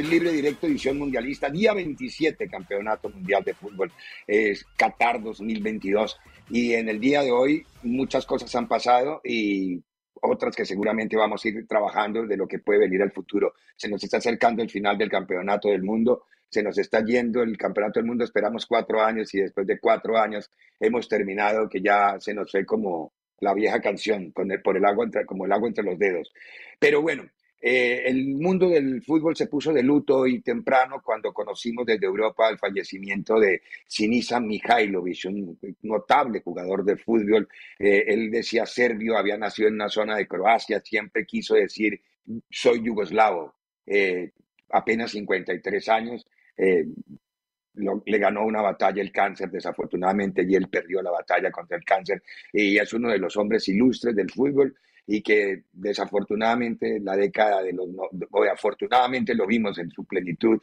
Estoy libre directo, edición mundialista, día 27, Campeonato Mundial de Fútbol, es Qatar 2022. Y en el día de hoy muchas cosas han pasado y otras que seguramente vamos a ir trabajando de lo que puede venir al futuro. Se nos está acercando el final del Campeonato del Mundo, se nos está yendo el Campeonato del Mundo, esperamos cuatro años y después de cuatro años hemos terminado que ya se nos fue como la vieja canción, con el, por el agua como el agua entre los dedos. Pero bueno, eh, el mundo del fútbol se puso de luto y temprano cuando conocimos desde Europa el fallecimiento de Sinisa Mihailovic, un notable jugador de fútbol. Eh, él decía serbio, había nacido en una zona de Croacia, siempre quiso decir soy yugoslavo. Eh, apenas 53 años, le ganó una batalla el cáncer, desafortunadamente, y él perdió la batalla contra el cáncer. Y es uno de los hombres ilustres del fútbol y que desafortunadamente la década de los, o afortunadamente lo vimos en su plenitud,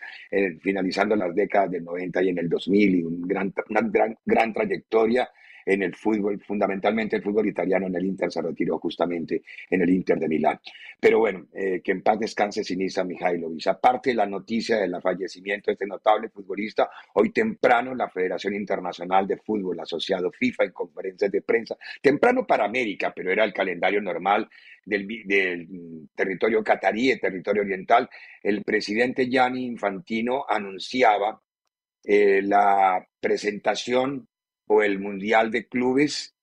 finalizando las décadas del 90 y en el 2000 y un gran, una gran, gran trayectoria en el fútbol, fundamentalmente el fútbol italiano en el Inter se retiró justamente en el Inter de Milán. Pero bueno, eh, que en paz descanse Sinisa Mihailovic. Aparte de la noticia del fallecimiento de este notable futbolista, hoy temprano la Federación Internacional de Fútbol, asociado FIFA en conferencias de prensa, temprano para América, pero era el calendario normal del, del territorio catarí, el territorio oriental, el presidente Gianni Infantino anunciaba eh, la presentación o el Mundial de Clubes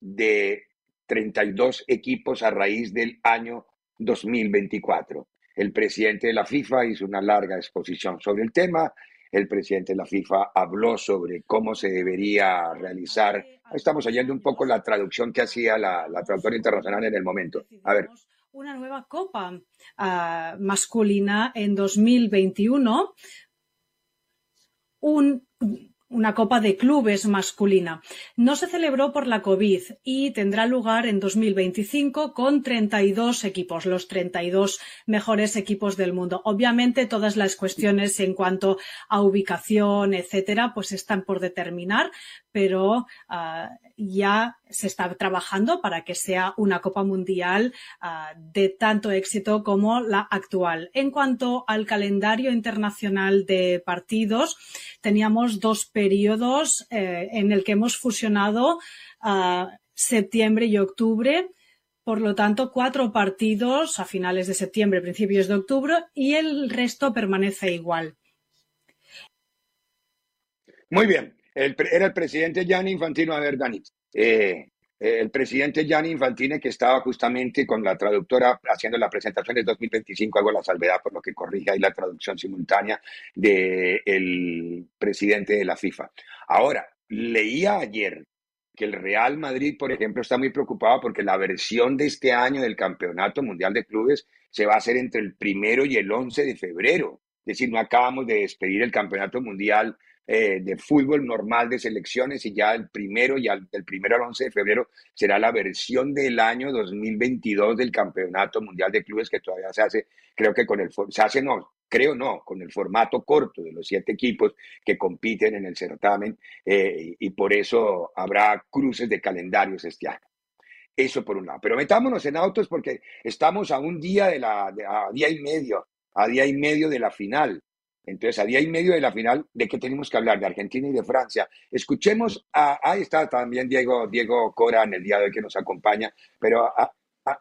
de 32 equipos a raíz del año 2024. El presidente de la FIFA hizo una larga exposición sobre el tema. El presidente de la FIFA habló sobre cómo se debería realizar. Estamos oyendo un poco la traducción que hacía la, la traductora internacional en el momento. A ver. Una nueva copa uh, masculina en 2021. Un una Copa de Clubes masculina. No se celebró por la COVID y tendrá lugar en 2025 con 32 equipos, los 32 mejores equipos del mundo. Obviamente todas las cuestiones en cuanto a ubicación, etcétera, pues están por determinar, pero uh, ya se está trabajando para que sea una Copa Mundial uh, de tanto éxito como la actual. En cuanto al calendario internacional de partidos, teníamos dos periodos eh, en el que hemos fusionado uh, septiembre y octubre. Por lo tanto, cuatro partidos a finales de septiembre, principios de octubre, y el resto permanece igual. Muy bien, era el presidente Gianni Infantino. A ver, Dani, eh, el presidente Gianni Infantine, que estaba justamente con la traductora haciendo la presentación de 2025, hago la salvedad por lo que corrige ahí la traducción simultánea del presidente de la FIFA. Ahora, leía ayer que el Real Madrid, por ejemplo, está muy preocupado porque la versión de este año del Campeonato Mundial de Clubes se va a hacer entre el primero y el 11 de febrero. Es decir, no acabamos de despedir el Campeonato Mundial eh, de fútbol normal de selecciones y ya el primero y al, del primero al 11 de febrero será la versión del año 2022 del Campeonato Mundial de Clubes que todavía se hace, creo que con el, se hace no, creo no, con el formato corto de los siete equipos que compiten en el certamen eh, y por eso habrá cruces de calendarios este año. Eso por un lado. Pero metámonos en autos porque estamos a un día de la, a día y medio, a día y medio de la final. Entonces, a día y medio de la final, ¿de qué tenemos que hablar? De Argentina y de Francia. Escuchemos, a, ahí está también Diego, Diego Cora en el día de hoy que nos acompaña, pero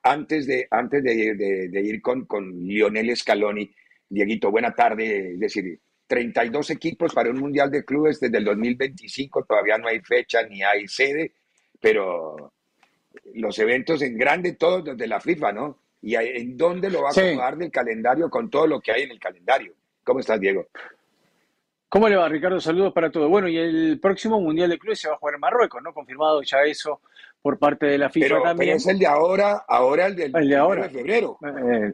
antes, de, antes de, ir con, con Lionel Scaloni, Dieguito, buena tarde, es decir, 32 equipos para un Mundial de Clubes desde el 2025, todavía no hay fecha ni hay sede, pero los eventos en grande todos desde la FIFA, ¿no? ¿Y en dónde lo va a acomodar del calendario con todo lo que hay en el calendario? ¿Cómo estás, Diego? ¿Cómo le va, Ricardo? Saludos para todos. Bueno, y el próximo Mundial de Clubes se va a jugar en Marruecos, ¿no? Confirmado ya eso por parte de la FIFA también. Pero es el de ahora, ahora el del el de ahora. de febrero. Eh,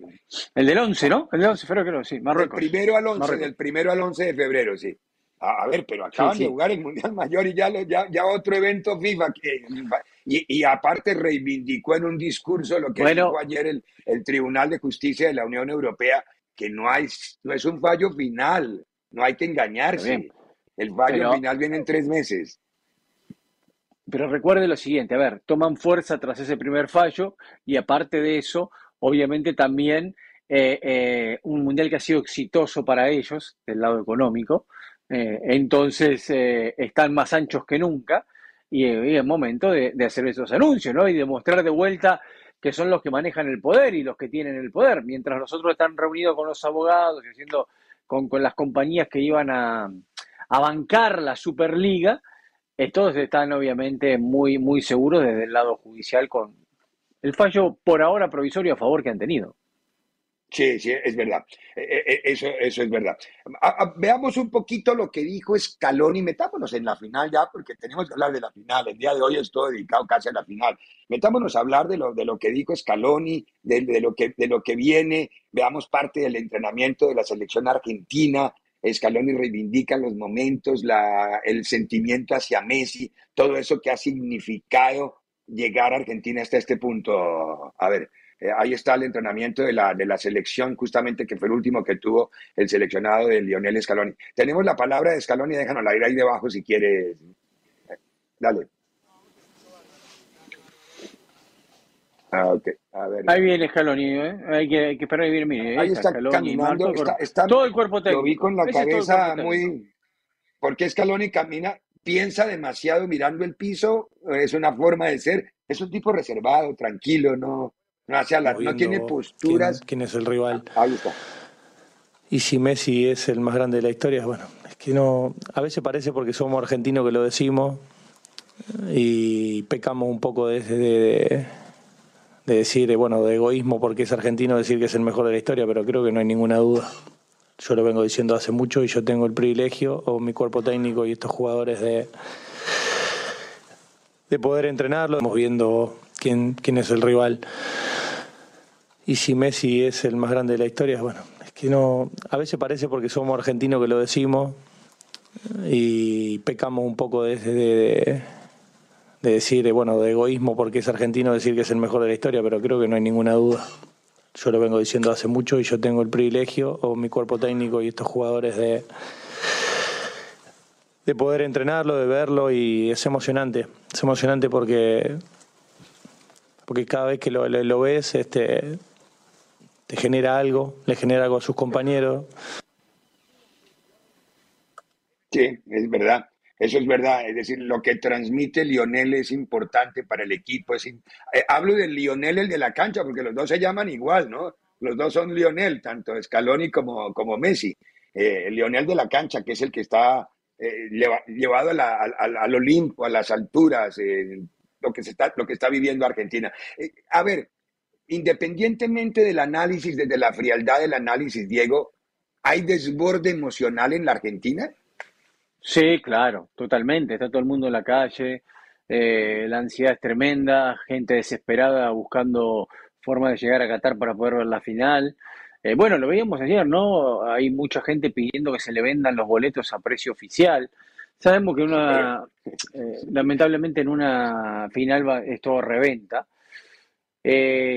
el del 11, ¿no? El del 11 de febrero, creo, sí, Marruecos. El primero al 11, del primero al 11 de febrero, sí. A, ver, pero acaban de jugar el Mundial Mayor y ya, ya, ya otro evento FIFA que, y, y, aparte reivindicó en un discurso lo que dijo ayer el, el Tribunal de Justicia de la Unión Europea, que no, hay, no es un fallo final, no hay que engañarse. El fallo final viene en tres meses. Pero recuerde lo siguiente, a ver, toman fuerza tras ese primer fallo y aparte de eso, obviamente también eh, eh, un mundial que ha sido exitoso para ellos, del lado económico, eh, entonces están más anchos que nunca y, es momento de, de, hacer esos anuncios, ¿no? Y de mostrar de vuelta que son los que manejan el poder y los que tienen el poder, mientras nosotros están reunidos con los abogados y haciendo con, las compañías que iban a, bancar la Superliga, eh, todos están obviamente muy, muy seguros desde el lado judicial con el fallo por ahora provisorio a favor que han tenido. Sí, sí, es verdad. E, e, e, eso, eso es verdad. veamos un poquito lo que dijo Scaloni. Metámonos en la final ya, porque tenemos que hablar de la final. El día de hoy es todo dedicado casi a la final. Metámonos a hablar de lo, de lo que dijo Scaloni, de, de, lo que, de lo que viene. Veamos parte del entrenamiento de la selección argentina. Scaloni reivindica los momentos, la, el sentimiento hacia Messi, todo eso que ha significado llegar a Argentina hasta este punto. A ver, eh, ahí está el entrenamiento de la, de la selección, justamente que fue el último que tuvo el seleccionado de Lionel Scaloni. Tenemos la palabra de Scaloni, déjanos la ir ahí debajo si quieres. Dale. Ah, A ver, ahí viene Scaloni, ¿eh? hay, que, hay que esperar Mire, ahí, está, caminando, está, todo el cuerpo técnico. Lo vi con la cabeza muy... ¿Por Scaloni camina? Piensa demasiado mirando el piso, es una forma de ser, es un tipo reservado, tranquilo, no, no, tiene posturas. ¿quién, es el rival? Ahí está. Y si Messi es el más grande de la historia, bueno, es que no. A veces parece porque somos argentinos que lo decimos y pecamos un poco de, de, de decir, eh, bueno, de egoísmo porque es argentino decir que es el mejor de la historia, pero creo que no hay ninguna duda. Yo lo vengo diciendo hace mucho y yo tengo el privilegio, o mi cuerpo técnico y estos jugadores, de, de poder entrenarlo. Estamos viendo quién, quién es el rival. Y si Messi es el más grande de la historia, bueno, es que no. A veces parece porque somos argentinos que lo decimos y pecamos un poco de, de, de decir, bueno, de egoísmo porque es argentino decir que es el mejor de la historia, pero creo que no hay ninguna duda. Yo lo vengo diciendo hace mucho y yo tengo el privilegio, o mi cuerpo técnico y estos jugadores, de, de poder entrenarlo, de verlo y es emocionante. Es emocionante porque, porque cada vez que lo ves, este, te genera algo, le genera algo a sus compañeros. Sí, es verdad. Eso es verdad. Es decir, lo que transmite Lionel es importante para el equipo. Es eh, hablo de Lionel, el de la cancha, porque los dos se llaman igual, ¿no? Los dos son Lionel, tanto Scaloni como, como Messi. Eh, Lionel de la cancha, que es el que está eh, llevado al Olimpo, a las alturas, lo que, se está, lo que está viviendo Argentina. Eh, a ver, independientemente del análisis, desde la frialdad del análisis, Diego, ¿hay desborde emocional en la Argentina? Sí, claro, totalmente. Está todo el mundo en la calle, eh, la ansiedad es tremenda, gente desesperada buscando forma de llegar a Qatar para poder ver la final. Eh, bueno, lo veíamos ayer, ¿no? Hay mucha gente pidiendo que se le vendan los boletos a precio oficial. Sabemos que una, eh, lamentablemente en una final va, es todo reventa.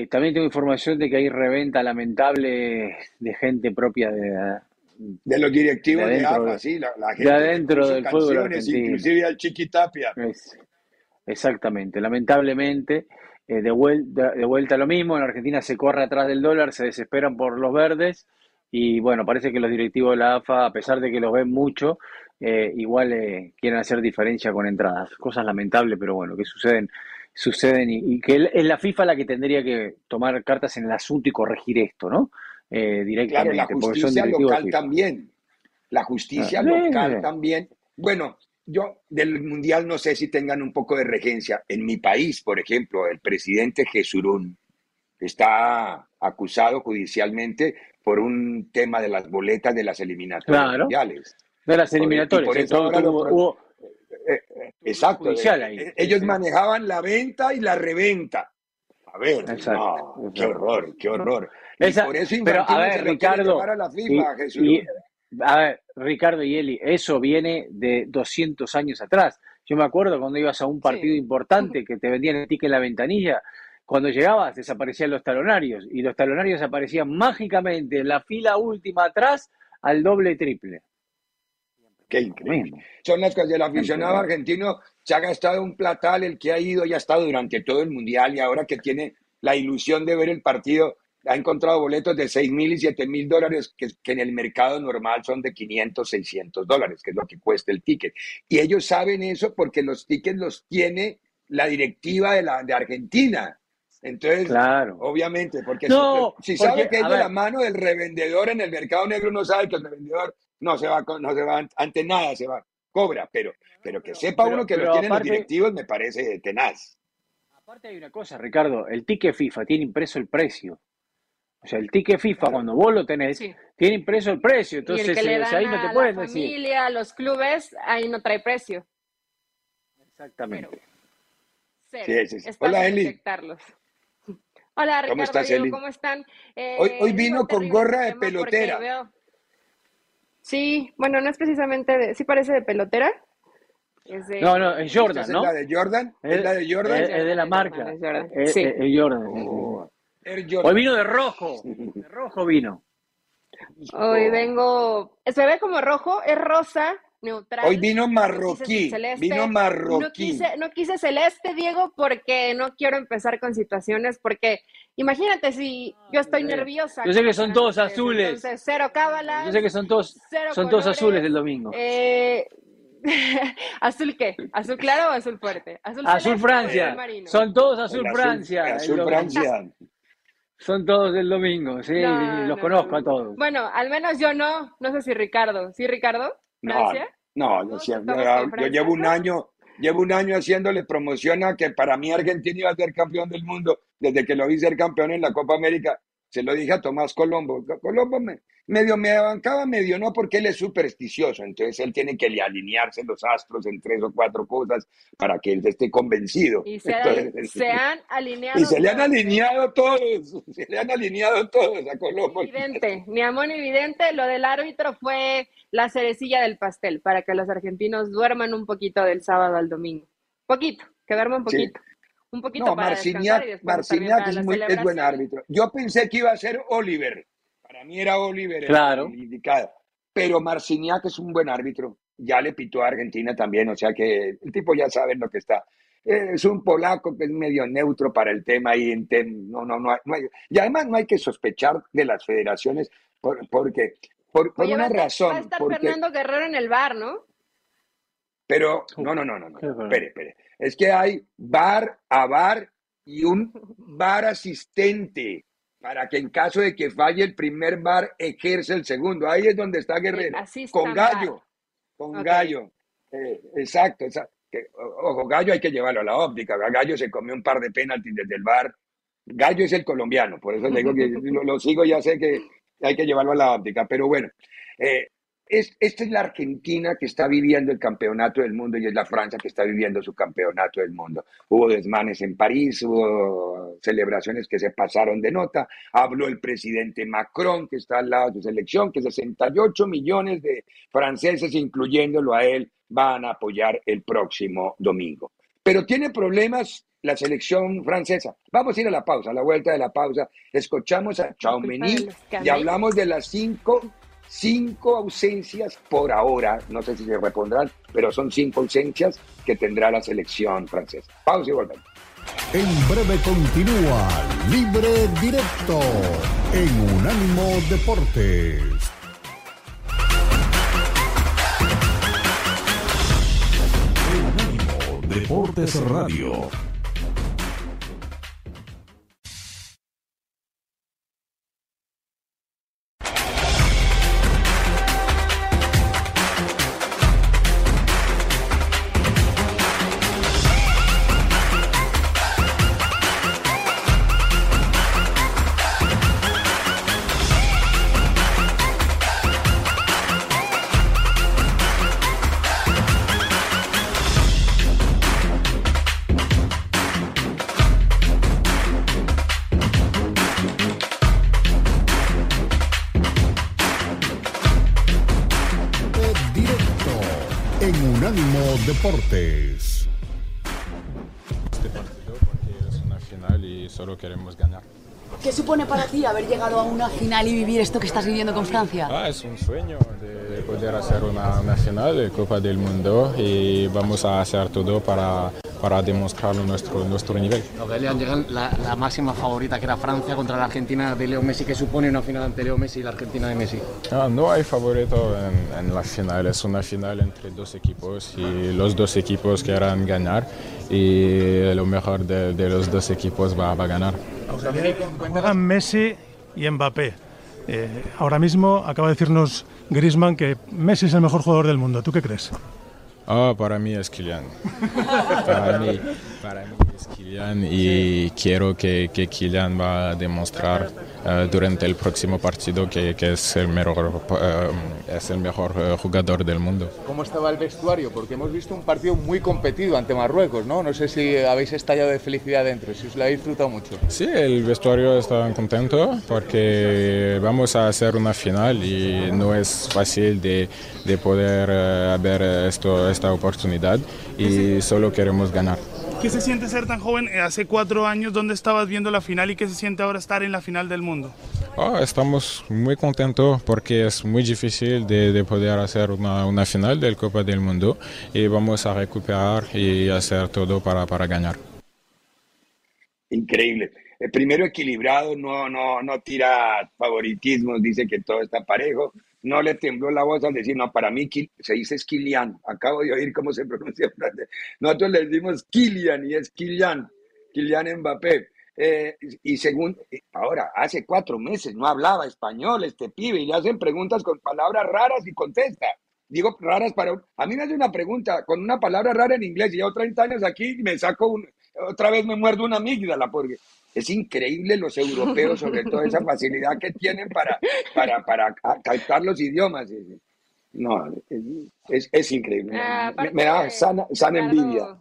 También tengo información de que hay reventa lamentable de gente propia de, de los directivos de, AFA, sí, la, gente de adentro del fútbol argentino. inclusive al Chiquitapia. exactamente, lamentablemente, eh, de, vuelta, de vuelta lo mismo, en Argentina se corre atrás del dólar, se desesperan por los verdes y bueno, parece que los directivos de la AFA, a pesar de que los ven mucho, eh, igual eh, quieren hacer diferencia con entradas. Cosas lamentables, pero bueno, que suceden suceden y, que es la FIFA la que tendría que tomar cartas en el asunto y corregir esto, ¿no? eh, directamente. Claro, la justicia local también. La justicia ah, local también. Bueno, yo del Mundial no sé si tengan un poco de regencia. En mi país, por ejemplo, el presidente Jesurún está acusado judicialmente por un tema de las boletas de las eliminatorias mundiales. De las eliminatorias. Exacto. ellos manejaban la venta y la reventa. A ver, qué horror, qué horror por eso pero a ver, Ricardo, a, ver, Ricardo y Eli, eso viene de 200 años atrás. Yo me acuerdo cuando ibas a un partido importante que te vendían el ticket en la ventanilla, cuando llegabas desaparecían los talonarios y los talonarios aparecían mágicamente en la fila última atrás al doble triple. Qué increíble. Son las cosas del aficionado argentino. Se ha gastado un platal, el que ha ido y ha estado durante todo el mundial y ahora que tiene la ilusión de ver el partido, ha encontrado boletos de 6 mil y 7 mil dólares que, en el mercado normal son de 500, 600 dólares, que es lo que cuesta el ticket. Y ellos saben eso porque los tickets los tiene la directiva de, la, de Argentina. Entonces, claro. obviamente, porque si, sabe que es de la mano del revendedor en el mercado negro, no sabe que el revendedor no se va, no se va ante nada, se va, cobra, pero, pero que sepa uno que lo tienen los directivos me parece tenaz. Aparte hay una cosa, Ricardo, el ticket FIFA tiene impreso el precio. O sea, el ticket FIFA, cuando vos lo tenés, tiene impreso el precio. Entonces, y el que le dan ahí no te a la familia, los clubes, ahí no trae precio. Exactamente. sí, sí, sí. Hola, Eli. Hola, Ricardo, ¿Cómo, estás, Eli? ¿cómo están? Eh, hoy, hoy vino con gorra de pelotera. Sí, bueno, no es precisamente de... ¿Sí parece de pelotera? Es de... No, no, es Jordan, ¿no? ¿Es la de Jordan? ¿Es, la de Jordan? Es, de la marca. Es, Jordan. Es, sí. es Jordan. Oh. Hoy vino de rojo. De rojo vino. Hoy vengo. Se ve como rojo, es rosa, neutral. Hoy vino marroquí. vino marroquí. No quise, no quise celeste, Diego, porque no quiero empezar con situaciones. Porque imagínate si yo estoy nerviosa. Yo sé que son todos azules. Entonces, cero cábala. Yo sé que son todos, son todos azules del domingo. Eh, ¿Azul qué? ¿Azul claro o azul fuerte? Azul, azul Francia. Son todos azul, Francia. Azul Francia. Son todos del domingo, sí, los conozco a todos. Bueno, al menos yo no, no sé si Ricardo. ¿Sí, Ricardo? ¿Francia? No, no, yo, yo, llevo un año, llevo un año haciéndole promoción a que para mí Argentina iba a ser campeón del mundo desde que lo vi ser campeón en la Copa América se lo dije a Tomás Colombo. Colombo me, medio me bancaba, medio no, porque él es supersticioso. Entonces él tiene que alinearse los astros en tres o cuatro cosas para que él esté convencido. Y se, han alineado. Y se le han alineado todos. Se le han alineado todos a Colombo. Evidente, ni amor evidente. Lo del árbitro fue la cerecilla del pastel para que los argentinos duerman un poquito del sábado al domingo. Poquito, que duerman un poquito un poquito no, para Marciniak, es, muy, es buen árbitro. Yo pensé que iba a ser Oliver. Para mí era Oliver claro. el, indicado. Pero Marciniak es un buen árbitro. Ya le pitó a Argentina también, o sea que el tipo ya sabe lo que está. Es un polaco que es medio neutro para el tema y en no, no, no, hay, y además no hay que sospechar de las federaciones porque por, por una razón. Va a estar Fernando Guerrero en el bar, ¿no? Pero no, no, no, no, no. Espere, espere es que hay bar a bar y un bar asistente para que en caso de que falle el primer bar ejerce el segundo. Ahí es donde está Guerrero. con gallo, con gallo. Eh, exacto, ojo, Gallo hay que llevarlo a la óptica. Gallo se comió un par de penaltis desde el bar. Gallo es el colombiano, por eso le digo que lo, lo sigo, ya sé que hay que llevarlo a la óptica. Pero bueno, eh, es, esta es la Argentina que está viviendo el campeonato del mundo y es la Francia que está viviendo su campeonato del mundo. Hubo desmanes en París, hubo celebraciones que se pasaron de nota. Habló el presidente Macron, que está al lado de su selección, que 68 millones de franceses, incluyéndolo a él, van a apoyar el próximo domingo. Pero tiene problemas la selección francesa. Vamos a ir a la pausa, a la vuelta de la pausa. Escuchamos a Chaumeny y hablamos de las cinco cinco ausencias por ahora, no sé si se repondrán, pero son cinco ausencias que tendrá la selección francesa. Pausa y volvemos. En breve continúa Libre Directo en Unánimo Deportes. Unánimo Deportes Radio. Deportes. Este partido porque es una final y solo queremos ganar. ¿Qué supone para ti haber llegado a una final y vivir esto que estás viviendo con Francia? Ah, es un sueño de poder hacer una, una final de Copa del Mundo y vamos a hacer todo para para demostrar nuestro, nuestro nivel. Llegan la, la, máxima favorita que era Francia contra la Argentina de Leo Messi, que supone una final ante Leo Messi y la Argentina de Messi. Ah, no hay favorito en, en, la final, es una final entre dos equipos y los dos equipos quieran ganar y lo mejor de, de los dos equipos va, va a ganar. Juegan Messi y Mbappé. Eh, ahora mismo acaba de decirnos Griezmann que Messi es el mejor jugador del mundo. ¿Tú qué crees? Oh, para mí es Kylian. para, mí, para mí es Kylian y quiero que, que Kylian va a demostrar uh, durante el próximo partido que, que es, el mejor, uh, es el mejor uh, jugador del mundo. ¿Cómo estaba el vestuario? Porque hemos visto un partido muy competido ante Marruecos, ¿no? No sé si habéis estallado de felicidad dentro, si os lo habéis disfrutado mucho. Sí, el vestuario está contento porque vamos a hacer una final y no es fácil de, de poder ver esto esta oportunidad y solo queremos ganar. ¿Qué se siente ser tan joven? Hace cuatro años, ¿dónde estabas viendo la final y qué se siente ahora estar en la final del mundo? Oh, estamos muy contentos porque es muy difícil de, de poder hacer una, una, final del Copa del Mundo y vamos a recuperar y hacer todo para, para ganar. Increíble. El primero equilibrado, no, no, no tira favoritismos, dice que todo está parejo no le tembló la voz al decir, no, para mí se dice Kilian. Acabo de oír cómo se pronuncia. Nosotros le decimos Kilian y es Kilian, Kilian Mbappé. Eh, y según, ahora, hace cuatro meses no hablaba español este pibe y le hacen preguntas con palabras raras y contesta. Digo raras para... A mí me hace una pregunta con una palabra rara en inglés y llevo 30 años aquí me saco un... Otra vez me muerdo una amígdala porque es increíble los europeos, sobre todo esa facilidad que tienen para, para, para captar los idiomas. No, es, es increíble. Ah, me, me, da sana, sana envidia.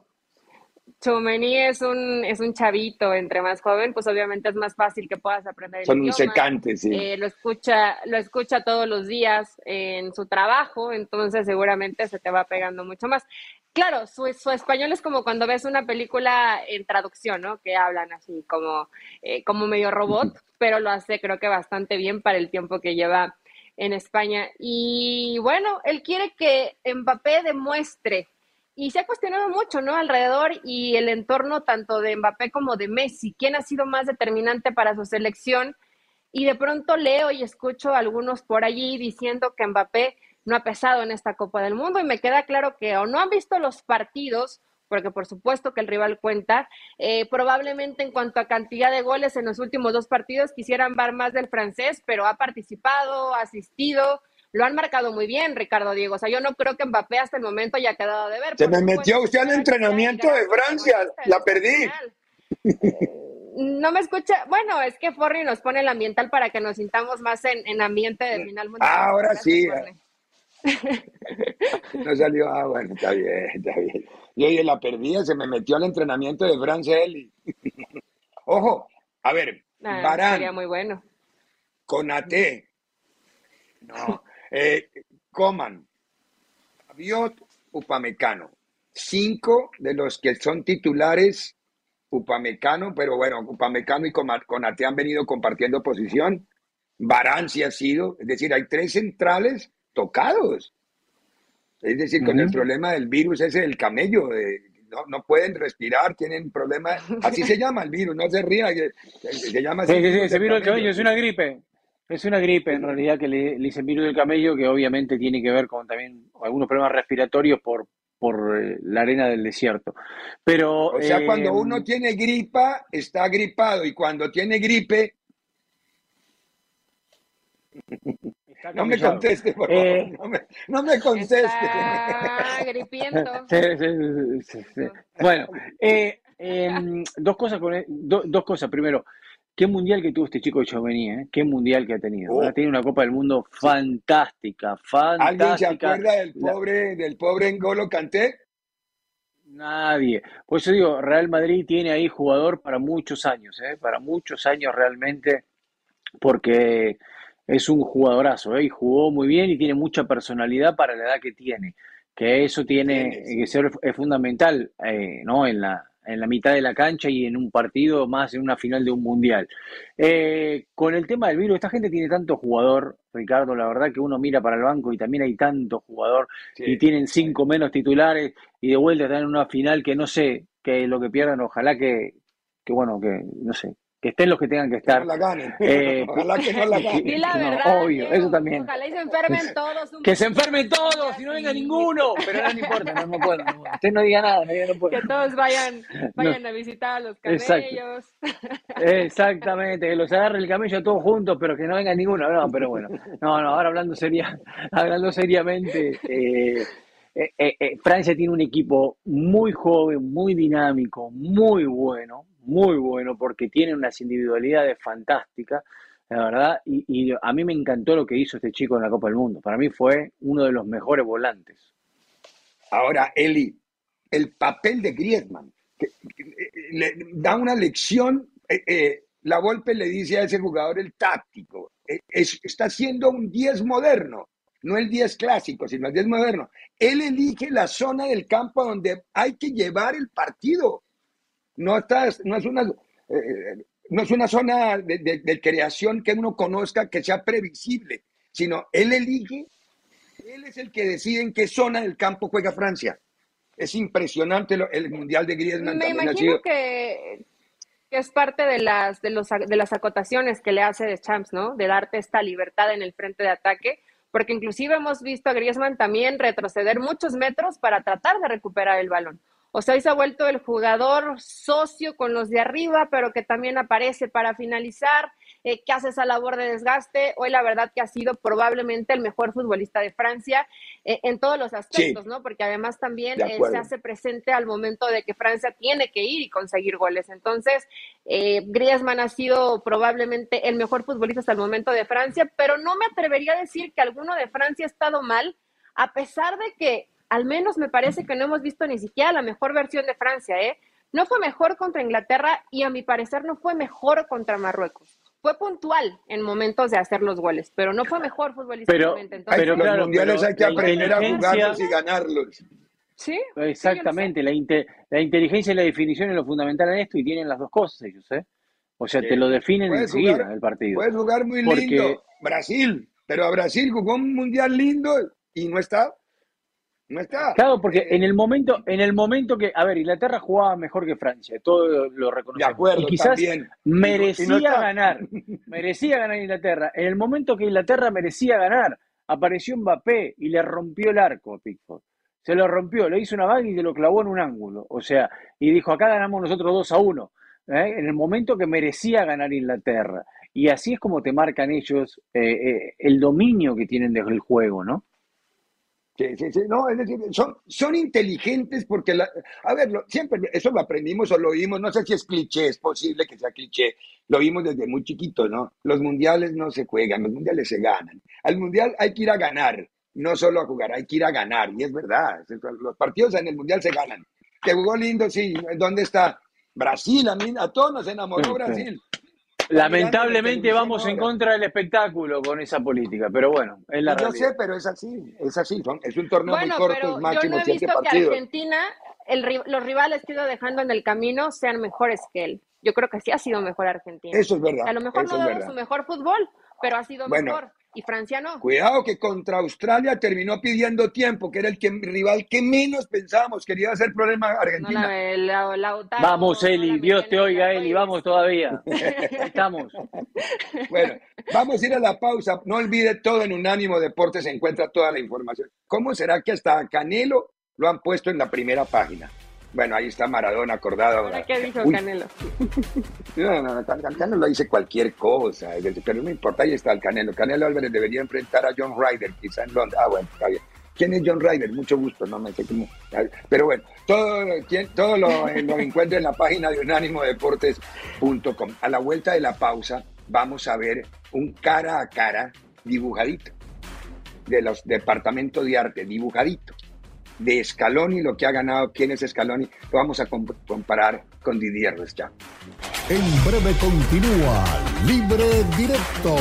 Chumení es un, es un chavito, entre más joven, pues obviamente es más fácil que puedas aprender el Son un secante, sí. Eh, lo, escucha, lo escucha todos los días en su trabajo, entonces seguramente se te va pegando mucho más. Claro, su, su español es como cuando ves una película en traducción, ¿no? Que hablan así como, eh, como medio robot, pero lo hace creo que bastante bien para el tiempo que lleva en España. Y bueno, él quiere que Mbappé demuestre y se ha cuestionado mucho, ¿no? Alrededor y el entorno tanto de Mbappé como de Messi. ¿Quién ha sido más determinante para su selección? Y de pronto leo y escucho a algunos por allí diciendo que Mbappé no ha pesado en esta Copa del Mundo y me queda claro que o no han visto los partidos, porque por supuesto que el rival cuenta, eh, probablemente en cuanto a cantidad de goles en los últimos dos partidos quisieran ver más del francés, pero ha participado, ha asistido, lo han marcado muy bien, Ricardo Diego. O sea, yo no creo que Mbappé hasta el momento haya quedado de ver. Se me metió usted al entrenamiento de Francia, la perdí. No me escucha. Bueno, es que Forri nos pone el ambiental para que nos sintamos más en, en ambiente de final mundial. Ah, ahora sí. No salió, ah, bueno, está bien, está bien. Yo oye, la perdida, se me metió al entrenamiento de Francia Eli. Ojo, a ver, Ah, Varane, sería muy bueno. Conate, no, eh, Coman, Rabiot, Upamecano. Cinco de los que son titulares, Upamecano, pero bueno, Upamecano y Conate han venido compartiendo posición. Varane sí ha sido, es decir, hay tres centrales tocados. Es decir, con el problema del virus ese del camello, de- no, no pueden respirar, tienen problemas, así se llama el virus, no se ría, que- que se llama así. Sí, sí, sí, virus se del camello. es una gripe. Es una gripe en realidad que le, le dicen virus del camello, que obviamente tiene que ver con también algunos problemas respiratorios por, por eh, la arena del desierto. Pero, O sea, cuando eh, uno tiene gripa, está gripado, y cuando tiene gripe, no me conteste, por Eh, favor, no me, no me conteste. Está gripiento. Sí, sí, sí. Bueno, eh, em, dos cosas con e- do- dos cosas. Primero, qué mundial que tuvo este chico de Chomení, ¿eh? Qué mundial que ha tenido. Oh. Ha tenido una Copa del Mundo fantástica, ¿Alguien se fantástica. acuerda del La- pobre, del pobre N'Golo Kanté? Nadie. Por eso digo, Real Madrid tiene ahí jugador para muchos años, ¿eh? Para muchos años realmente, porque es un jugadorazo, ¿eh? Y jugó muy bien y tiene mucha personalidad para la edad que tiene, que eso tiene que ser es fundamental, eh, ¿no? En la, en la mitad de la cancha y en un partido más en una final de un mundial. Eh, con el tema del virus, esta gente tiene tanto jugador, Ricardo, la verdad que uno mira para el banco y también hay tanto jugador y tienen cinco menos titulares y de vuelta están en una final que no sé qué es lo que pierdan, ojalá que, que bueno, que no sé, que estén los que tengan que Que no estar. la ganen. Eh, Ojalá que no la ganen. La no, obvio, eso también. Ojalá y se enfermen todos. un Que se enfermen todos y no venga ninguno, pero no, no importa, no, no puedo. no. Usted no diga nada, no. Que todos vayan, vayan a visitar a los Exacto. camellos. Exactamente, que los agarre el camello todos juntos, pero que no venga ninguno. No, pero bueno. No, no, ahora hablando seria, hablando seriamente, eh, eh, eh, eh, Francia tiene un equipo muy joven, muy dinámico, muy bueno, muy bueno, porque tiene unas individualidades fantásticas, la verdad, y, a mí me encantó lo que hizo este chico en la Copa del Mundo. Para mí fue uno de los mejores volantes. Ahora, Eli, el papel de Griezmann, que, eh, le da una lección, eh, eh, la Volpe le dice a ese jugador el táctico, es- está siendo un 10 moderno, no el 10 clásico, sino el 10 moderno. Él elige la zona del campo donde hay que llevar el partido. No, estás, no, es, una, eh, no es una zona de, de- de creación que uno conozca, que sea previsible, sino él elige él es el que decide en qué zona del campo juega Francia. Es impresionante lo- el Mundial de Griezmann Me imagino que, que es parte de las, de, los, de las acotaciones que le hace de Champs, ¿no? De darte esta libertad en el frente de ataque, porque inclusive hemos visto a Griezmann también retroceder muchos metros para tratar de recuperar el balón. O sea, hoy se ha vuelto el jugador socio con los de arriba, pero que también aparece para finalizar, eh, que hace esa labor de desgaste. Hoy la verdad que ha sido probablemente el mejor futbolista de Francia eh, en todos los aspectos, ¿no? Porque además también eh, se hace presente al momento de que Francia tiene que ir y conseguir goles. Entonces, eh, Griezmann ha sido probablemente el mejor futbolista hasta el momento de Francia, pero no me atrevería a decir que alguno de Francia ha estado mal, a pesar de que al menos me parece que no hemos visto ni siquiera la mejor versión de Francia, ¿eh? No fue mejor contra Inglaterra y a mi parecer no fue mejor contra Marruecos. Fue puntual en momentos de hacer los goles, pero no fue mejor futbolísticamente. Entonces, pero los claro, mundiales pero hay que aprender a jugarlos y ganarlos. sí, Exactamente, la, inte- la inteligencia y la definición es lo fundamental en esto y tienen las dos cosas ellos, ¿eh? O sea, te lo definen Puedes enseguida jugar- el partido. Puedes jugar muy Porque- lindo. Brasil, pero a Brasil jugó un mundial lindo y no está. No está. Claro, porque en el momento, en el momento que, a ver, Inglaterra jugaba mejor que Francia, todo lo, lo De reconocemos. acuerdo, y quizás también. Y merecía no ganar, merecía ganar Inglaterra. En el momento que Inglaterra merecía ganar, apareció Mbappé y le rompió el arco a Pickford. Se lo rompió, le hizo una vaga y se lo clavó en un ángulo. O sea, y dijo, acá ganamos nosotros 2 a 1. ¿eh? En el momento que merecía ganar Inglaterra. y así es como te marcan ellos eh, eh, el dominio que tienen del juego, ¿no? Sí, sí, sí, no, es decir, son, son inteligentes porque, la, a ver, lo- siempre eso lo aprendimos o lo oímos, no sé si es cliché, es posible que sea cliché, lo vimos desde muy chiquito, ¿no? Los mundiales no se juegan, los mundiales se ganan. Al mundial hay que ir a ganar, no solo a jugar, hay que ir a ganar, y es verdad, los partidos en el mundial se ganan. Que jugó lindo, sí, ¿dónde está? Brasil, a mí, a todos nos enamoró. Brasil. Lamentablemente vamos en contra del espectáculo con esa política, pero bueno, es la Yo realidad. sé, pero es así, es así, son- es un torneo Bueno, muy corto, pero es yo máximo no he visto que. Argentina, el, ri- los rivales que ha ido dejando en el camino sean mejores que él. Yo creo que sí ha sido mejor Argentina. Eso es verdad, A lo mejor no es ha dado su mejor fútbol, pero ha sido Bueno. mejor. Y Francia no. Cuidado que contra Australia terminó pidiendo tiempo, que era el que, rival que menos pensábamos que iba a hacer problema No Argentina. la, la- Lautaro, Vamos, Eli, Dios te oiga, el Eli, vamos todavía. Ahí Estamos. Bueno, vamos a ir a la pausa. No olvide todo en Unánimo Deportes, se encuentra toda la información. ¿Cómo será que hasta Canelo lo han puesto en la primera página? Bueno, ahí está Maradona acordado. ¿Qué dijo Uy, Canelo? No, no, no, Can- Canelo dice cualquier cosa, pero no importa, ahí está el Canelo. Canelo Álvarez debería enfrentar a John Ryder, quizá en Londres. Ah, bueno, está bien. ¿Quién es John Ryder? Mucho gusto, no me sé cómo. Pero bueno, todo, ¿quién- todo lo, eh, lo encuentra en la página de unánimodeportes.com. A la vuelta de la pausa, vamos a ver un cara a cara dibujadito de los departamentos de arte, dibujadito de Scaloni, lo que ha ganado, quién es Scaloni, lo vamos a comp- comparar con Didier Deschamps. En breve continúa Libre Directo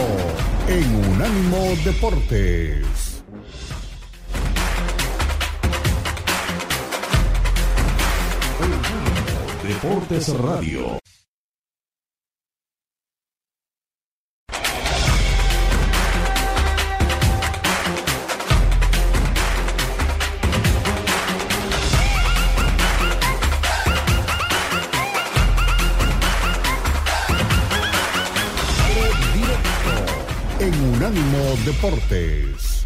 en Unánimo Deportes. Deportes Radio. Unánimo Deportes.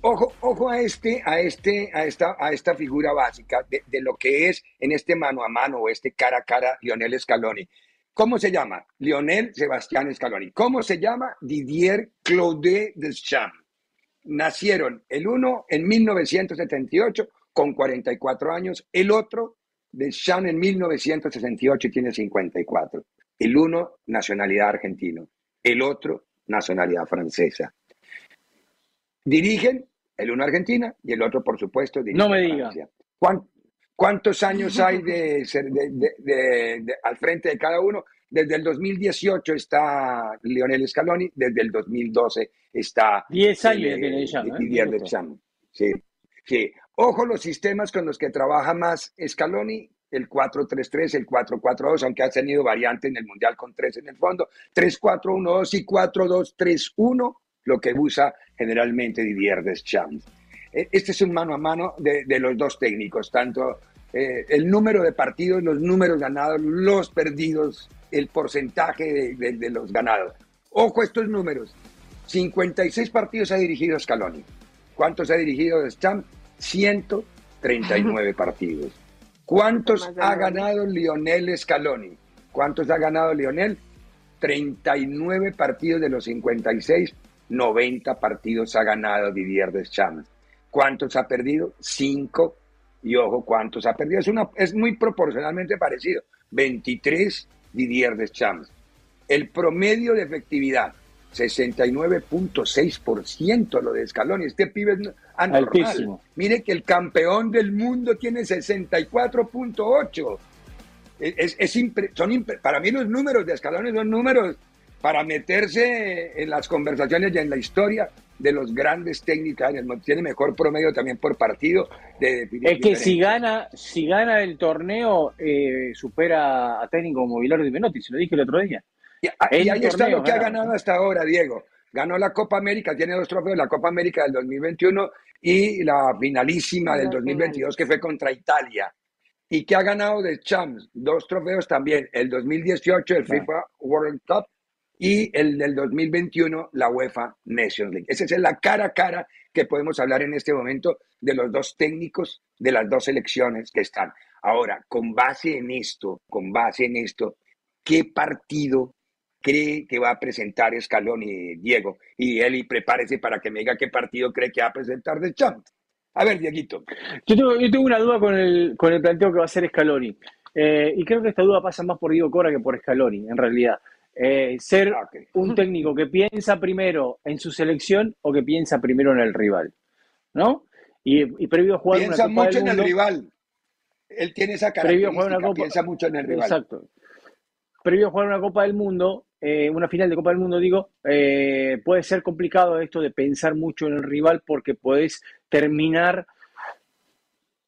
Ojo, ojo a este, a este, a esta, a esta figura básica de, lo que es en este mano a mano o este cara a cara Lionel Scaloni. ¿Cómo se llama? Lionel Sebastián Scaloni. ¿Cómo se llama? Didier Claude Deschamps. Nacieron el uno en 1978 con 44 años, el otro Deschamps en 1968 y tiene 54. El uno nacionalidad argentino, el otro nacionalidad francesa. Dirigen el uno Argentina y el otro, por supuesto, dirige No me diga. Francia. ¿Cuán- ¿Cuántos años hay de, ser- de- de- al frente de cada uno? Desde el 2018 está Lionel Scaloni, desde el 2012 está 10 años tiene Deschamps, ¿eh? Didier. Deschamps. Sí, sí. Ojo los sistemas con los que trabaja más Scaloni, el 4-3-3, el 4-4-2, aunque ha tenido variante en el Mundial con 3 en el fondo, 3-4-1-2 y 4-2-3-1, lo que usa generalmente Didier Deschamps. Eh, Este es un mano a mano de, de los dos técnicos, tanto eh, el número de partidos, los números ganados, los perdidos, el porcentaje de, de- de los ganados. Ojo estos números. 56 partidos ha dirigido Scaloni. ¿Cuántos ha dirigido Deschamps? 139 partidos. ¿Cuántos ha ganado Lionel Scaloni? ¿Cuántos ha ganado Lionel? 39 partidos de los 56, 90 partidos ha ganado Didier Deschamps. ¿Cuántos ha perdido? 5. Y ojo, ¿cuántos ha perdido? Es, una, es muy proporcionalmente parecido. 23 Didier Deschamps. El promedio de efectividad, 69.6% lo de Scaloni. Este pibe es anormal. Altísimo. Mire que el campeón del mundo tiene 64.8. Es, es impre- son impre- para mí los números de Scaloni son números para meterse en las conversaciones y en la historia de los grandes técnicos. Tiene mejor promedio también por partido. De, Es que si gana, si gana el torneo, eh, supera a técnico como Bilardo Di Menotti, se lo dije el otro día. Y, ah, y ahí está torneo lo que ha ganado. hasta ahora, Diego. Ganó la Copa América, tiene dos trofeos, la Copa América del 2021 y la finalísima del La 2022 que fue contra Italia. Y que ha ganado de Champs, dos trofeos también, el 2018 el Claro. FIFA World Cup y el del 2021 la UEFA Nations League. Esa es la cara a cara que podemos hablar en este momento de los dos técnicos de las dos selecciones que están. Ahora, con base en esto, con base en esto, ¿qué partido cree que va a presentar Scaloni, Diego? Y Eli, prepárese para que me diga qué partido cree que va a presentar de Champ. A ver, Dieguito. Yo tengo, yo tengo una duda con el, con el planteo que va a hacer Scaloni. Eh, y creo que esta duda pasa más por Diego Cora que por Scaloni, en realidad. Eh, ser Ah, un técnico que piensa primero en su selección o que piensa primero en el rival, ¿no? Y, y previo a jugar Piensa una Copa mucho del en el Mundo, rival. Él tiene esa previo a jugar característica, una Copa, piensa mucho en el rival. exacto. Previo a jugar una Copa del Mundo, eh, una final de Copa del Mundo, digo, eh, puede ser complicado esto de pensar mucho en el rival porque podés terminar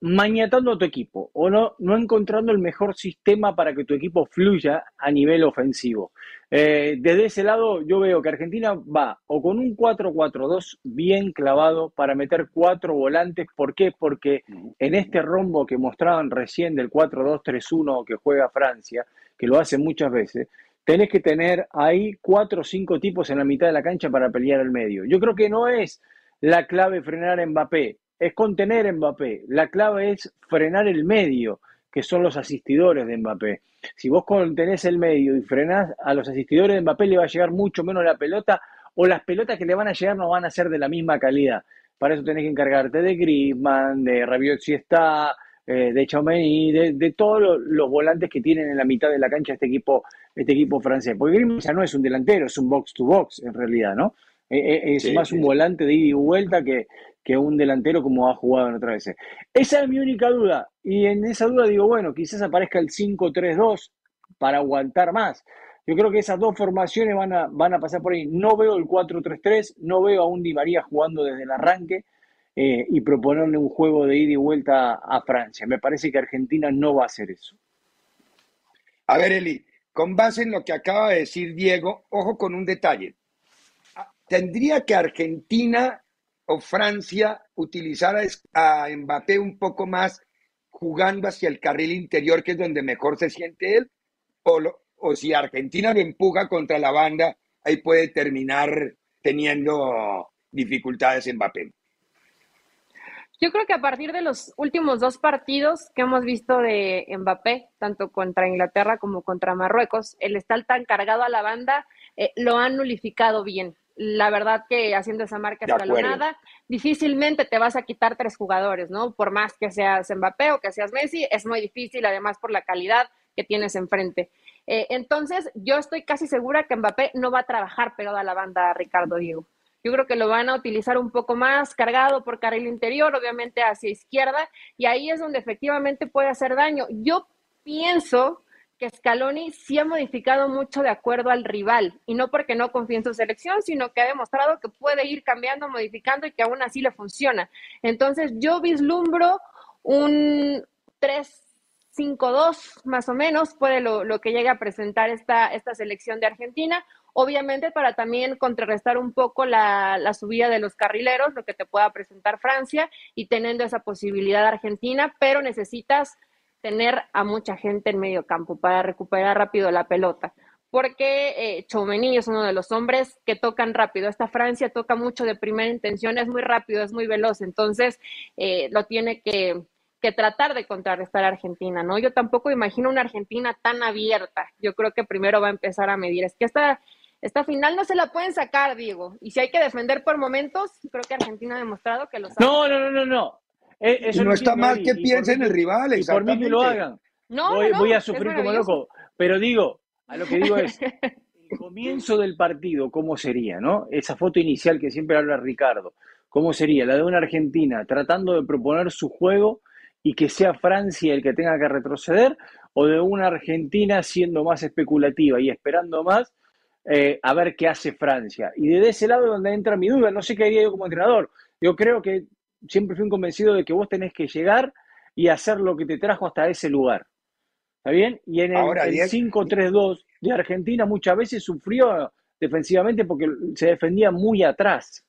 mañatando a tu equipo o no, no encontrando el mejor sistema para que tu equipo fluya a nivel ofensivo. Eh, desde ese lado yo veo que Argentina va o con un 4-4-2 bien clavado para meter cuatro volantes. ¿Por qué? Porque en este rombo que mostraban recién del 4-2-3-1 que juega Francia, que lo hace muchas veces, tenés que tener ahí cuatro o cinco tipos en la mitad de la cancha para pelear al medio. Yo creo que no es la clave frenar a Mbappé, es contener a Mbappé. La clave es frenar el medio, que son los asistidores de Mbappé. Si vos contenés el medio y frenás a los asistidores de Mbappé, le va a llegar mucho menos la pelota, o las pelotas que le van a llegar no van a ser de la misma calidad. Para eso tenés que encargarte de Griezmann, de Rabiot si está, eh, de Chaumeni, de, de todos los, los volantes que tienen en la mitad de la cancha este equipo, este equipo francés. Porque Griezmann ya no es un delantero, es un box to box en realidad, ¿no? Eh, eh, es Sí, más sí, un volante de ida y vuelta que, que un delantero como ha jugado en otras veces. Esa es mi única duda. Y en esa duda digo, bueno, quizás aparezca el 5-3-2 para aguantar más. Yo creo que esas dos formaciones van a, van a pasar por ahí. No veo el 4-3-3, no veo a un Di María jugando desde el arranque eh, y proponerle un juego de ida y vuelta a, a Francia. Me parece que Argentina no va a hacer eso. A ver, Eli, con base en lo que acaba de decir Diego, ojo con un detalle. Ah, ¿Tendría que Argentina o Francia utilizar a Mbappé un poco más jugando hacia el carril interior, que es donde mejor se siente él? O, o si Argentina lo empuja contra la banda, ahí puede terminar teniendo dificultades Mbappé. Yo creo que a partir de los últimos dos partidos que hemos visto de Mbappé, tanto contra Inglaterra como contra Marruecos, el estar tan cargado a la banda eh, lo han nulificado bien. La verdad que haciendo esa marca escalonada, difícilmente te vas a quitar tres jugadores, ¿no? Por más que seas Mbappé o que seas Messi, es muy difícil, además por la calidad que tienes enfrente. Eh, entonces, yo estoy casi segura que Mbappé no va a trabajar pegado a la banda Ricardo Diego. Yo creo que lo van a utilizar un poco más cargado por carril interior, obviamente hacia izquierda, y ahí es donde efectivamente puede hacer daño. Yo pienso que Scaloni sí ha modificado mucho de acuerdo al rival, y no porque no confíe en su selección, sino que ha demostrado que puede ir cambiando, modificando y que aún así le funciona. Entonces, yo vislumbro un 3-5-2 más o menos, puede lo, lo que llegue a presentar esta, esta selección de Argentina obviamente para también contrarrestar un poco la, la, subida de los carrileros, lo que te pueda presentar Francia y teniendo esa posibilidad Argentina, pero necesitas tener a mucha gente en medio campo para recuperar rápido la pelota. Porque eh, es uno de los hombres que tocan rápido. Esta Francia toca mucho de primera intención, es muy rápido, es muy veloz, entonces eh, lo tiene que, que tratar de contrarrestar a Argentina, ¿no? Yo tampoco imagino una Argentina tan abierta. Yo creo que primero va a empezar a medir. Es que esta esta final no se la pueden sacar, Diego. Y si hay que defender por momentos, creo que Argentina ha demostrado que lo sabe. No, no, no, no, no. Eh, eso no está mal que piensen el rival, Y por mí que lo hagan. No, voy, no, no, voy a sufrir como loco. Pero digo, a lo que digo es, el comienzo del partido, ¿cómo sería, no? Esa foto inicial que siempre habla Ricardo, ¿cómo sería? La de una Argentina tratando de proponer su juego y que sea Francia el que tenga que retroceder, o de una Argentina siendo más especulativa y esperando más eh, a ver qué hace Francia. Y desde ese lado donde entra mi duda, no sé qué haría yo como entrenador. Yo creo que siempre fui un convencido de que vos tenés que llegar y hacer lo que te trajo hasta ese lugar. ¿Está bien? Y en el, el 5-3-2 de Argentina muchas veces sufrió defensivamente porque se defendía muy atrás.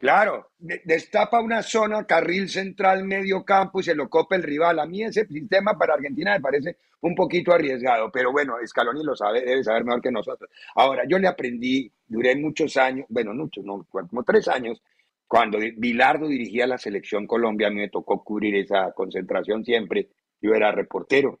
Claro, destapa una zona, carril central, medio campo y se lo copa el rival. A mí ese sistema para Argentina me parece un poquito arriesgado, pero bueno, Scaloni lo sabe, debe saber mejor que nosotros. Ahora, yo le aprendí, duré muchos años, bueno, muchos, no, como tres años, cuando Bilardo dirigía la selección Colombia, a mí me tocó cubrir esa concentración siempre, yo era reportero.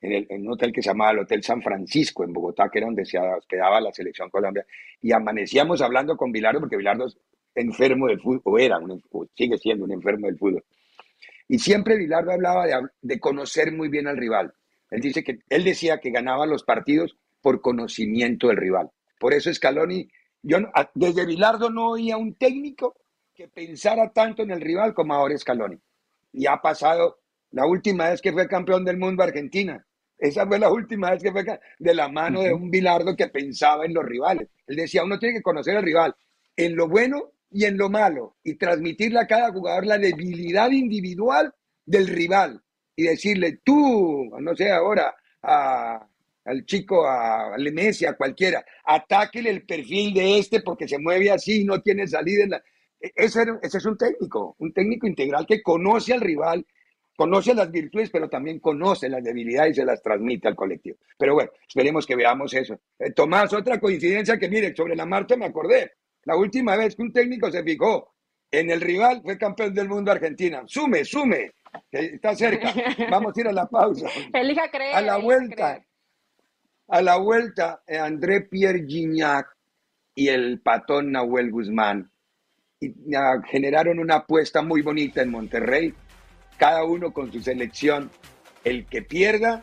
en, el, en un hotel que se llamaba el Hotel San Francisco en Bogotá, que era donde se hospedaba la selección Colombia, y amanecíamos hablando con Bilardo, porque Bilardo enfermo del fútbol, o era, un, o sigue siendo un enfermo del fútbol. Y siempre Bilardo hablaba de, de conocer muy bien al rival. Él, dice que, él decía que ganaba los partidos por conocimiento del rival. Por eso Scaloni, yo desde Bilardo no oía un técnico que pensara tanto en el rival como ahora Scaloni. Y ha pasado la última vez que fue campeón del mundo Argentina. Esa fue la última vez que fue de la mano de un Bilardo que pensaba en los rivales. Él decía, uno tiene que conocer al rival en lo bueno y en lo malo y transmitirle a cada jugador la debilidad individual del rival y decirle, tú, no sé, ahora al chico, a, a Messi, a cualquiera, atáquele el perfil de este porque se mueve así y no tiene salida. En la... E, ese, ese es un técnico, un técnico integral que conoce al rival conoce las virtudes, pero también conoce las debilidades y se las transmite al colectivo. Pero bueno, esperemos que veamos eso. Eh, Tomás, otra coincidencia que mire, sobre la Marta me acordé. La última vez que un técnico se fijó en el rival fue campeón del mundo Argentina. Sume, sume, que está cerca. Vamos a ir a la pausa. Elija creer. A la vuelta, a la vuelta, André Pierre Gignac y el patón Nahuel Guzmán y, generaron una apuesta muy bonita en Monterrey cada uno con su selección. El que pierda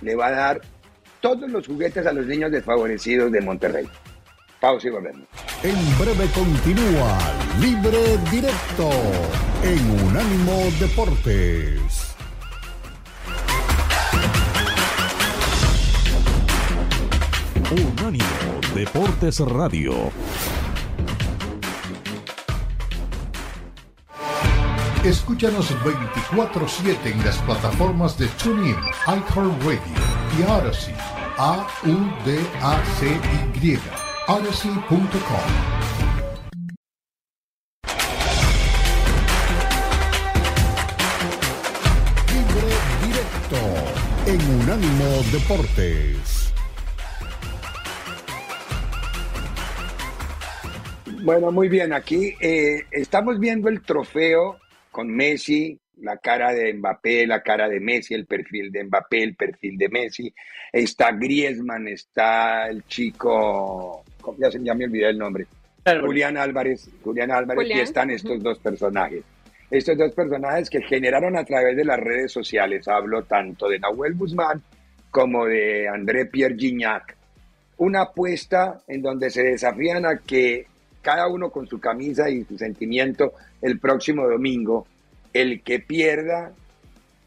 le va a dar todos los juguetes a los niños desfavorecidos de Monterrey. Pausa y volvemos. En breve continúa Libre Directo en Unánimo Deportes. Unánimo Deportes Radio. Escúchanos 24-7 en las plataformas de TuneIn, iHeartRadio y Odyssey. A-U-D-A-C-Y. Odyssey.com. Libre directo en Unánimo Deportes. Bueno, muy bien. Aquí eh, estamos viendo el trofeo con Messi, la cara de Mbappé, la cara de Messi, el perfil de Mbappé, el perfil de Messi. Está Griezmann, está el chico, ya, se, ya me olvidé el nombre, Julián Álvarez, Julián Álvarez, y están estos dos personajes. Estos dos personajes que generaron a través de las redes sociales, hablo tanto de Nahuel Guzmán como de André Pierre Gignac, una apuesta en donde se desafían a que cada uno con su camisa y su sentimiento el próximo domingo, el que pierda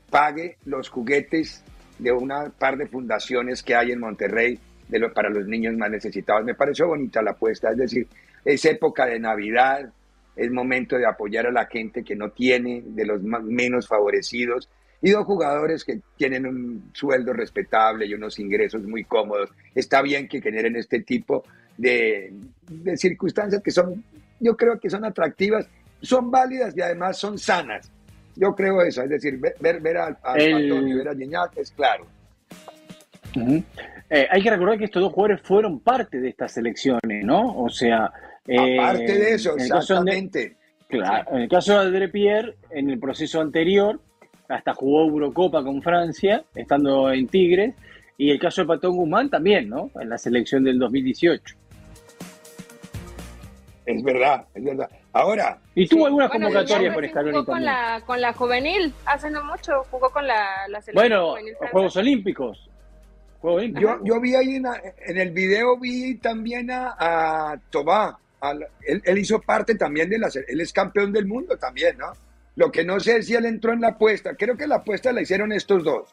pague los juguetes de una par de fundaciones que hay en Monterrey para los niños más necesitados. Me pareció bonita la apuesta, es decir, es época de Navidad, es momento de apoyar a la gente que no tiene, de los menos favorecidos, y dos jugadores que tienen un sueldo respetable y unos ingresos muy cómodos. Está bien que generen este tipo de circunstancias que son, yo creo que son atractivas, son válidas y además son sanas. Yo creo eso, es decir, ver, ver, a, a, Antonio ver a Gignac es claro. eh, hay que recordar que estos dos jugadores fueron parte de estas elecciones, ¿no? O sea... Eh, Aparte de eso, exactamente. claro, en el caso de André Pierre, en el proceso anterior, hasta jugó Eurocopa con Francia, estando en Tigres, y el caso de Patón Guzmán también, ¿no? En la selección del 2018. Es verdad, es verdad. Ahora. ¿Y tuvo alguna bueno, convocatoria por Scaloni jugó con la, con la juvenil, hace no mucho, jugó con la, la selección Bueno, juvenil Juegos Olímpicos. Juegos Olímpicos. Yo, yo vi ahí en, en, el video, vi también a, a Tobá. él, él, hizo parte también de la. Él es campeón del mundo también, ¿no? Lo que no sé es si él entró en la apuesta. Creo que la apuesta la hicieron estos dos.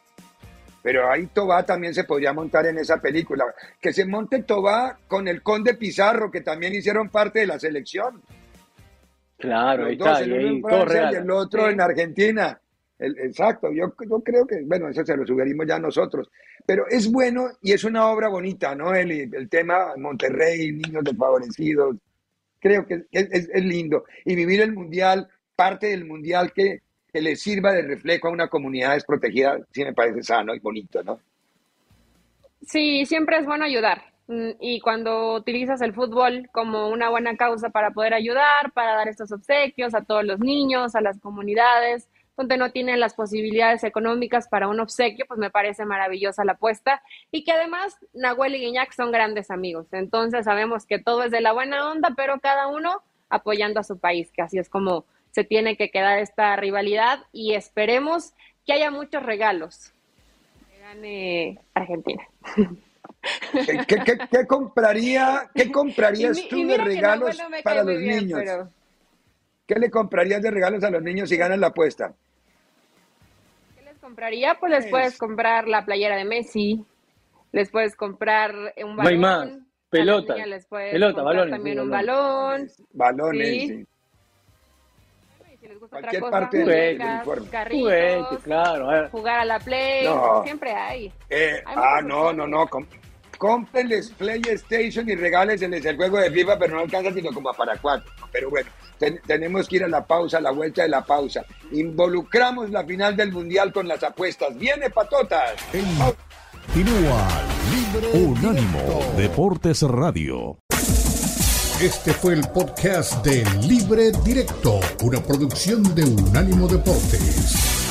Pero ahí Tobá también se podría montar en esa película. Que se monte Tobá con el Conde Pizarro, que también hicieron parte de la selección. Claro, Los dos, el uno en Francia y el otro sí. en Argentina. El, exacto, yo, yo, creo que, bueno, eso se lo sugerimos ya nosotros. Pero es bueno y es una obra bonita, ¿no? El, el tema Monterrey, niños desfavorecidos. Creo que es, es, es lindo. Y vivir el Mundial, parte del Mundial que que le sirva de reflejo a una comunidad desprotegida, sí me parece sano y bonito, ¿no? Sí, siempre es bueno ayudar. Y cuando utilizas el fútbol como una buena causa para poder ayudar, para dar estos obsequios a todos los niños, a las comunidades, donde no tienen las posibilidades económicas para un obsequio, pues me parece maravillosa la apuesta. Y que además Nahuel y Guiñac son grandes amigos. Entonces sabemos que todo es de la buena onda, pero cada uno apoyando a su país, que así es como se tiene que quedar esta rivalidad y esperemos que haya muchos regalos. Gane Argentina. ¿Qué, compraría, qué comprarías tú de regalos para los niños? ¿Qué le comprarías de regalos a los niños si ganan la apuesta? ¿Qué les compraría? Pues les puedes comprar la playera de Messi, les puedes comprar un balón. No hay más. Pelota. Pelota, balones. También un balón. Balones, sí. Si les gusta Cualquier otra cosa, parte del carritos, claro. jugar a la play, siempre hay. Eh, ah, no, no, no, cómprenles PlayStation y regálenles el juego de FIFA, pero no alcanza sino como para cuatro. Pero bueno, tenemos que ir a la pausa, a la vuelta de la pausa. Involucramos la final del Mundial con las apuestas. ¡Viene, patotas! Continúa Libre Unánimo Deportes Radio. Este fue el podcast de Libre Directo, una producción de Unánimo Deportes.